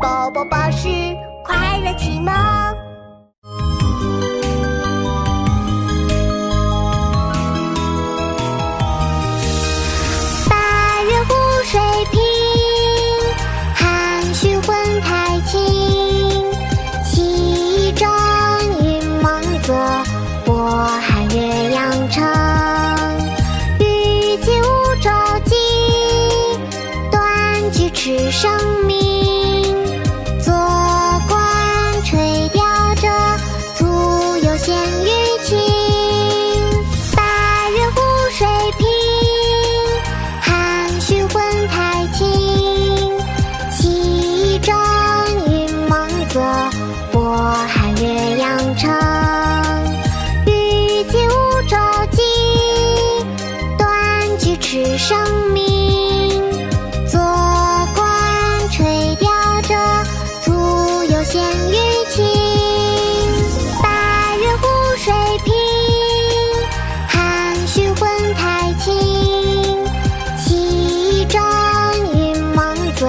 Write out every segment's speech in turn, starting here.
宝宝巴士快乐启蒙。八月湖水平，涵虚混太清。气蒸云梦泽，波撼岳阳城。雨季无舟楫，断句迟生明。北平，涵虚混太清。气蒸云梦泽，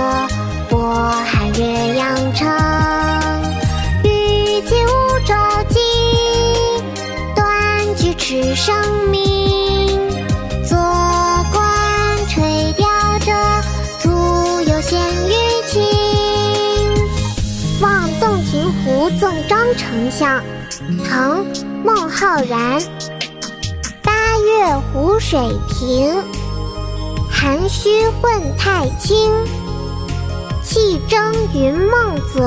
波撼岳阳城。雨季无舟楫，断句迟生明。坐观垂钓者，徒有羡鱼情。《望洞庭湖赠张丞相》唐·孟浩然。八月湖水平，涵虚混太清。气蒸云梦泽，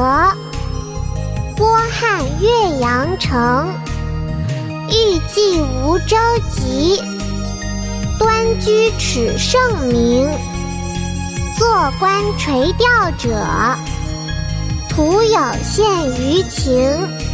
波撼岳阳城。欲济无舟楫，端居耻圣明。坐观垂钓者，徒有羡鱼情。